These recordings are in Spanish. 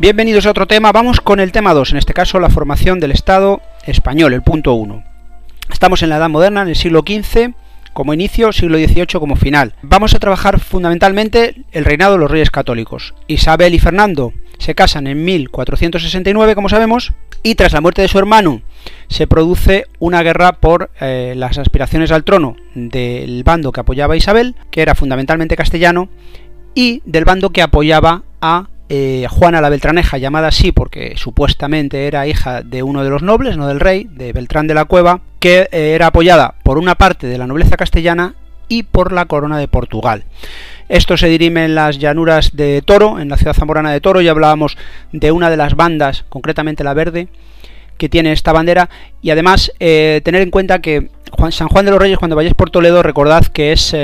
Bienvenidos a otro tema, vamos con el tema 2, en este caso la formación del Estado español, el punto 1. Estamos en la Edad Moderna, en el siglo XV, como inicio, siglo XVIII como final. Vamos a trabajar fundamentalmente el reinado de los reyes católicos. Isabel y Fernando se casan en 1469, como sabemos, y tras la muerte de su hermano se produce una guerra por eh, las aspiraciones al trono del bando que apoyaba a Isabel, que era fundamentalmente castellano, y del bando que apoyaba a eh, Juana la Beltraneja, llamada así porque supuestamente era hija de uno de los nobles, no del rey, de Beltrán de la Cueva, que eh, era apoyada por una parte de la nobleza castellana y por la corona de Portugal. Esto se dirime en las llanuras de Toro, en la ciudad zamorana de Toro, ya hablábamos de una de las bandas, concretamente la verde, que tiene esta bandera, y además eh, tener en cuenta que San Juan de los Reyes, cuando vayáis por Toledo, recordad que es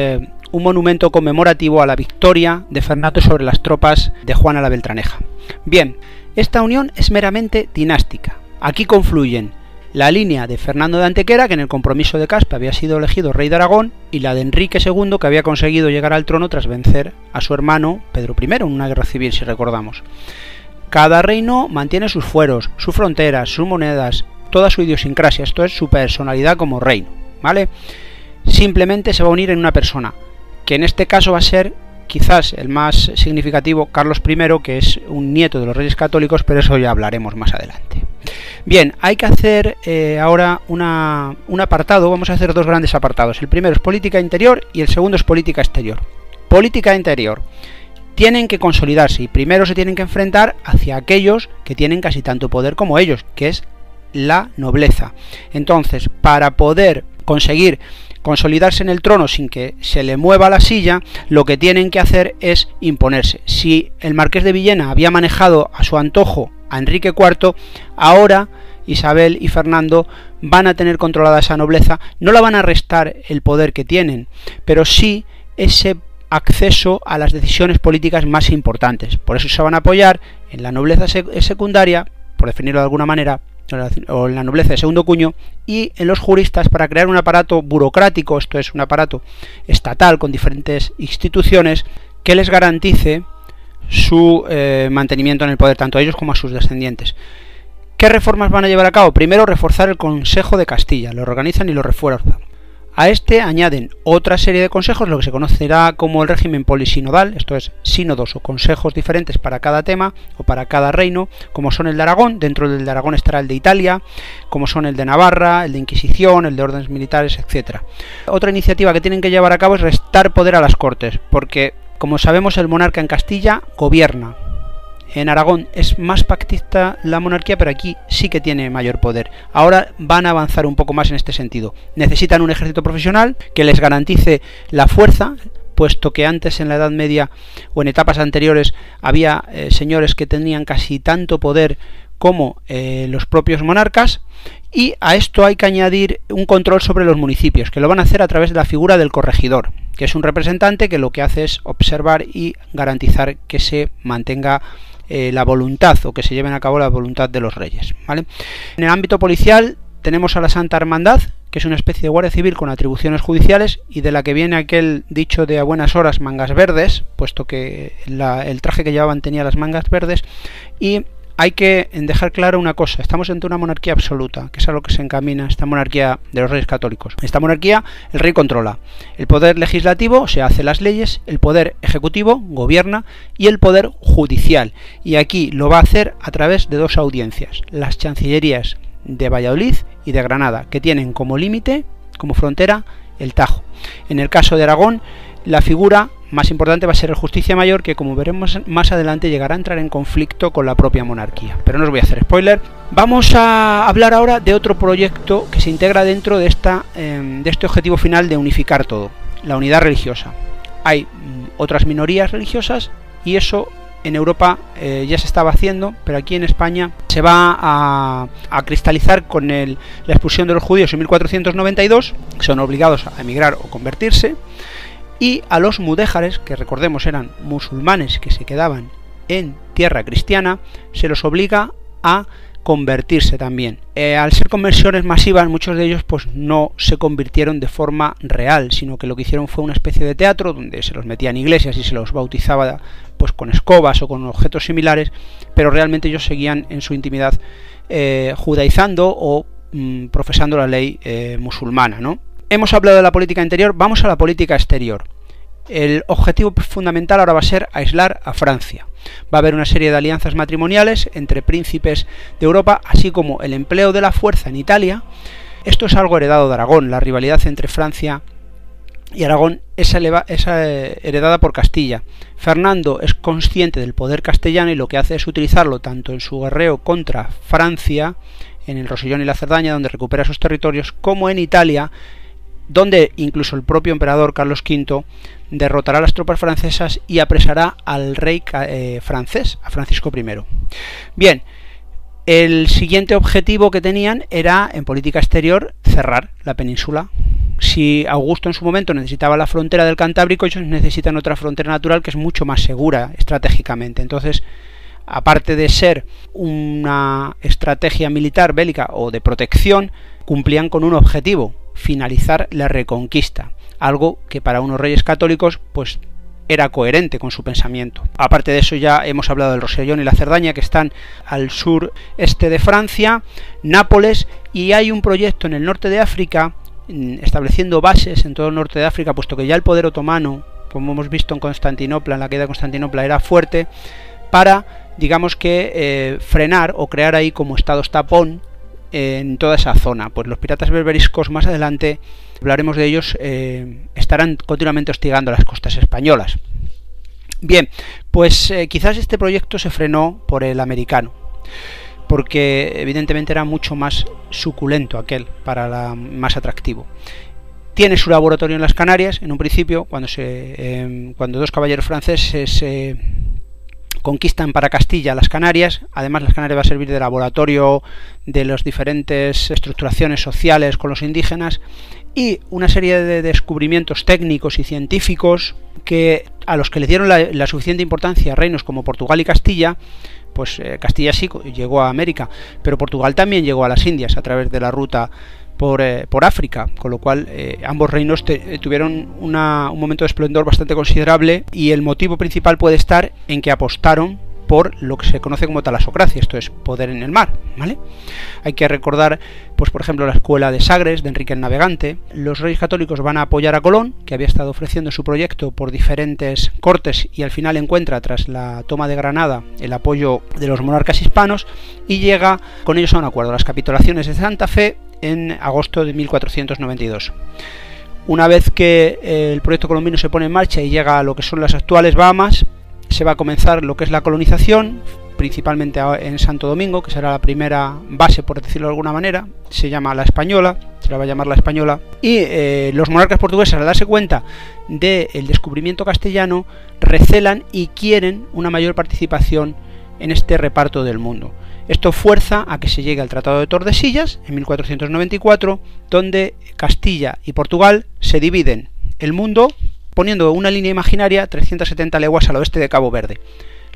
un monumento conmemorativo a la victoria de Fernando sobre las tropas de Juana la Beltraneja. Bien, esta unión es meramente dinástica. Aquí confluyen la línea de Fernando de Antequera, que en el compromiso de Caspe había sido elegido rey de Aragón, y la de Enrique II, que había conseguido llegar al trono tras vencer a su hermano Pedro I en una guerra civil, si recordamos. Cada reino mantiene sus fueros, sus fronteras, sus monedas, toda su idiosincrasia, esto es su personalidad como reino, ¿vale? Simplemente se va a unir en una persona, que en este caso va a ser quizás el más significativo, Carlos I, que es un nieto de los reyes católicos, pero eso ya hablaremos más adelante. Bien, hay que hacer eh, ahora una, un apartado, vamos a hacer dos grandes apartados. El primero es política interior y el segundo es política exterior. Política interior. Tienen que consolidarse y primero se tienen que enfrentar hacia aquellos que tienen casi tanto poder como ellos, que es la nobleza. Entonces, para poder conseguir consolidarse en el trono sin que se le mueva la silla, lo que tienen que hacer es imponerse. Si el marqués de Villena había manejado a su antojo a Enrique IV, ahora Isabel y Fernando van a tener controlada esa nobleza, no la van a restar el poder que tienen, pero sí ese acceso a las decisiones políticas más importantes. Por eso se van a apoyar en la nobleza secundaria, por definirlo de alguna manera, o en la nobleza de segundo cuño, y en los juristas para crear un aparato burocrático, esto es un aparato estatal con diferentes instituciones, que les garantice su eh, mantenimiento en el poder, tanto a ellos como a sus descendientes. ¿Qué reformas van a llevar a cabo? Primero, reforzar el Consejo de Castilla, lo organizan y lo refuerzan. A este añaden otra serie de consejos, lo que se conocerá como el régimen polisinodal, esto es, sínodos o consejos diferentes para cada tema o para cada reino, como son el de Aragón, dentro del de Aragón estará el de Italia, como son el de Navarra, el de Inquisición, el de órdenes militares, etc. Otra iniciativa que tienen que llevar a cabo es restar poder a las cortes, porque, como sabemos, el monarca en Castilla gobierna, en Aragón es más pactista la monarquía, pero aquí sí que tiene mayor poder. Ahora van a avanzar un poco más en este sentido. Necesitan un ejército profesional que les garantice la fuerza, puesto que antes en la Edad Media o en etapas anteriores había eh, señores que tenían casi tanto poder como eh, los propios monarcas y a esto hay que añadir un control sobre los municipios, que lo van a hacer a través de la figura del corregidor, que es un representante que lo que hace es observar y garantizar que se mantenga eh, la voluntad o que se lleven a cabo la voluntad de los reyes. ¿vale? En el ámbito policial tenemos a la Santa Hermandad, que es una especie de guardia civil con atribuciones judiciales y de la que viene aquel dicho de a buenas horas mangas verdes, puesto que el traje que llevaban tenía las mangas verdes, y hay que dejar claro una cosa, estamos ante una monarquía absoluta, que es a lo que se encamina esta monarquía de los reyes católicos. Esta monarquía el rey controla, el poder legislativo se hace las leyes, el poder ejecutivo gobierna y el poder judicial. Y aquí lo va a hacer a través de dos audiencias, las chancillerías de Valladolid y de Granada, que tienen como límite, como frontera, el Tajo. En el caso de Aragón, la figura más importante va a ser el Justicia Mayor, que como veremos más adelante llegará a entrar en conflicto con la propia monarquía. Pero no os voy a hacer spoiler. Vamos a hablar ahora de otro proyecto que se integra dentro de, esta, em, de este objetivo final de unificar todo, la unidad religiosa. Hay mm, otras minorías religiosas y eso en Europa eh, ya se estaba haciendo, pero aquí en España se va a, cristalizar con la expulsión de los judíos en 1492, que son obligados a emigrar o convertirse, y a los mudéjares, que recordemos eran musulmanes que se quedaban en tierra cristiana, se los obliga a convertirse también. Eh, al ser conversiones masivas, muchos de ellos pues no se convirtieron de forma real, sino que lo que hicieron fue una especie de teatro donde se los metían iglesias y se los bautizaba pues con escobas o con objetos similares, pero realmente ellos seguían en su intimidad eh, judaizando o mm, profesando la ley eh, musulmana. ¿no? Hemos hablado de la política interior, vamos a la política exterior. El objetivo fundamental ahora va a ser aislar a Francia. Va a haber una serie de alianzas matrimoniales entre príncipes de Europa, así como el empleo de la fuerza en Italia. Esto es algo heredado de Aragón, la rivalidad entre Francia y Aragón es, eh, heredada por Castilla. Fernando es consciente del poder castellano y lo que hace es utilizarlo tanto en su guerreo contra Francia, en el Rosellón y la Cerdaña, donde recupera sus territorios, como en Italia, donde incluso el propio emperador Carlos V derrotará a las tropas francesas y apresará al rey eh, francés, a Francisco I. Bien, el siguiente objetivo que tenían era, en política exterior, cerrar la península. Si Augusto en su momento necesitaba la frontera del Cantábrico, ellos necesitan otra frontera natural que es mucho más segura estratégicamente. Entonces, aparte de ser una estrategia militar bélica o de protección, cumplían con un objetivo, finalizar la reconquista, algo que para unos reyes católicos pues era coherente con su pensamiento. Aparte de eso ya hemos hablado del Rosellón y la Cerdaña que están al sur este de Francia, Nápoles y hay un proyecto en el norte de África mm, estableciendo bases en todo el norte de África, puesto que ya el poder otomano, como hemos visto en Constantinopla, en la queda de Constantinopla, era fuerte, para, digamos que, eh, frenar o crear ahí como estados tapón en toda esa zona. Pues los piratas berberiscos más adelante, hablaremos de ellos, eh, estarán continuamente hostigando las costas españolas. Bien, pues eh, quizás este proyecto se frenó por el americano, porque evidentemente era mucho más suculento aquel, para la más atractivo. Tiene su laboratorio en las Canarias, en un principio, cuando, se, cuando dos caballeros franceses conquistan para Castilla las Canarias. Además, las Canarias va a servir de laboratorio de las diferentes estructuraciones sociales con los indígenas y una serie de descubrimientos técnicos y científicos que a los que le dieron la, suficiente importancia reinos como Portugal y Castilla, pues eh, Castilla sí llegó a América, pero Portugal también llegó a las Indias a través de la ruta por, eh, por África, con lo cual eh, ambos reinos eh, tuvieron un momento de esplendor bastante considerable y el motivo principal puede estar en que apostaron por lo que se conoce como talasocracia, esto es poder en el mar, ¿vale? Hay que recordar, pues por ejemplo, la escuela de Sagres, de Enrique el Navegante. Los reyes católicos van a apoyar a Colón, que había estado ofreciendo su proyecto por diferentes cortes y al final encuentra, tras la toma de Granada, el apoyo de los monarcas hispanos y llega con ellos a un acuerdo. Las capitulaciones de Santa Fe en agosto de 1492. Una vez que eh, el proyecto colombino se pone en marcha y llega a lo que son las actuales Bahamas, se va a comenzar lo que es la colonización, principalmente en Santo Domingo, que será la primera base, por decirlo de alguna manera, se llama la española, se la va a llamar la española, y eh, los monarcas portugueses al darse cuenta del descubrimiento castellano, recelan y quieren una mayor participación en este reparto del mundo. Esto fuerza a que se llegue al Tratado de Tordesillas en 1494, donde Castilla y Portugal se dividen el mundo poniendo una línea imaginaria 370 leguas al oeste de Cabo Verde.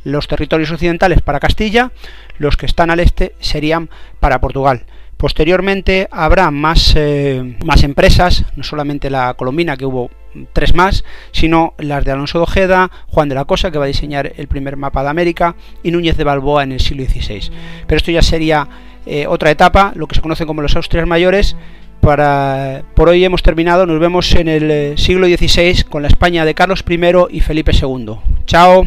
Los territorios occidentales para Castilla, los que están al este serían para Portugal. Posteriormente habrá más, eh, más empresas, no solamente la colombina, que hubo tres más, sino las de Alonso de Ojeda, Juan de la Cosa, que va a diseñar el primer mapa de América, y Núñez de Balboa en el siglo XVI. Pero esto ya sería eh, otra etapa, lo que se conoce como los Austrias Mayores. Para, por hoy hemos terminado, nos vemos en el eh, siglo XVI con la España de Carlos I y Felipe II. Chao.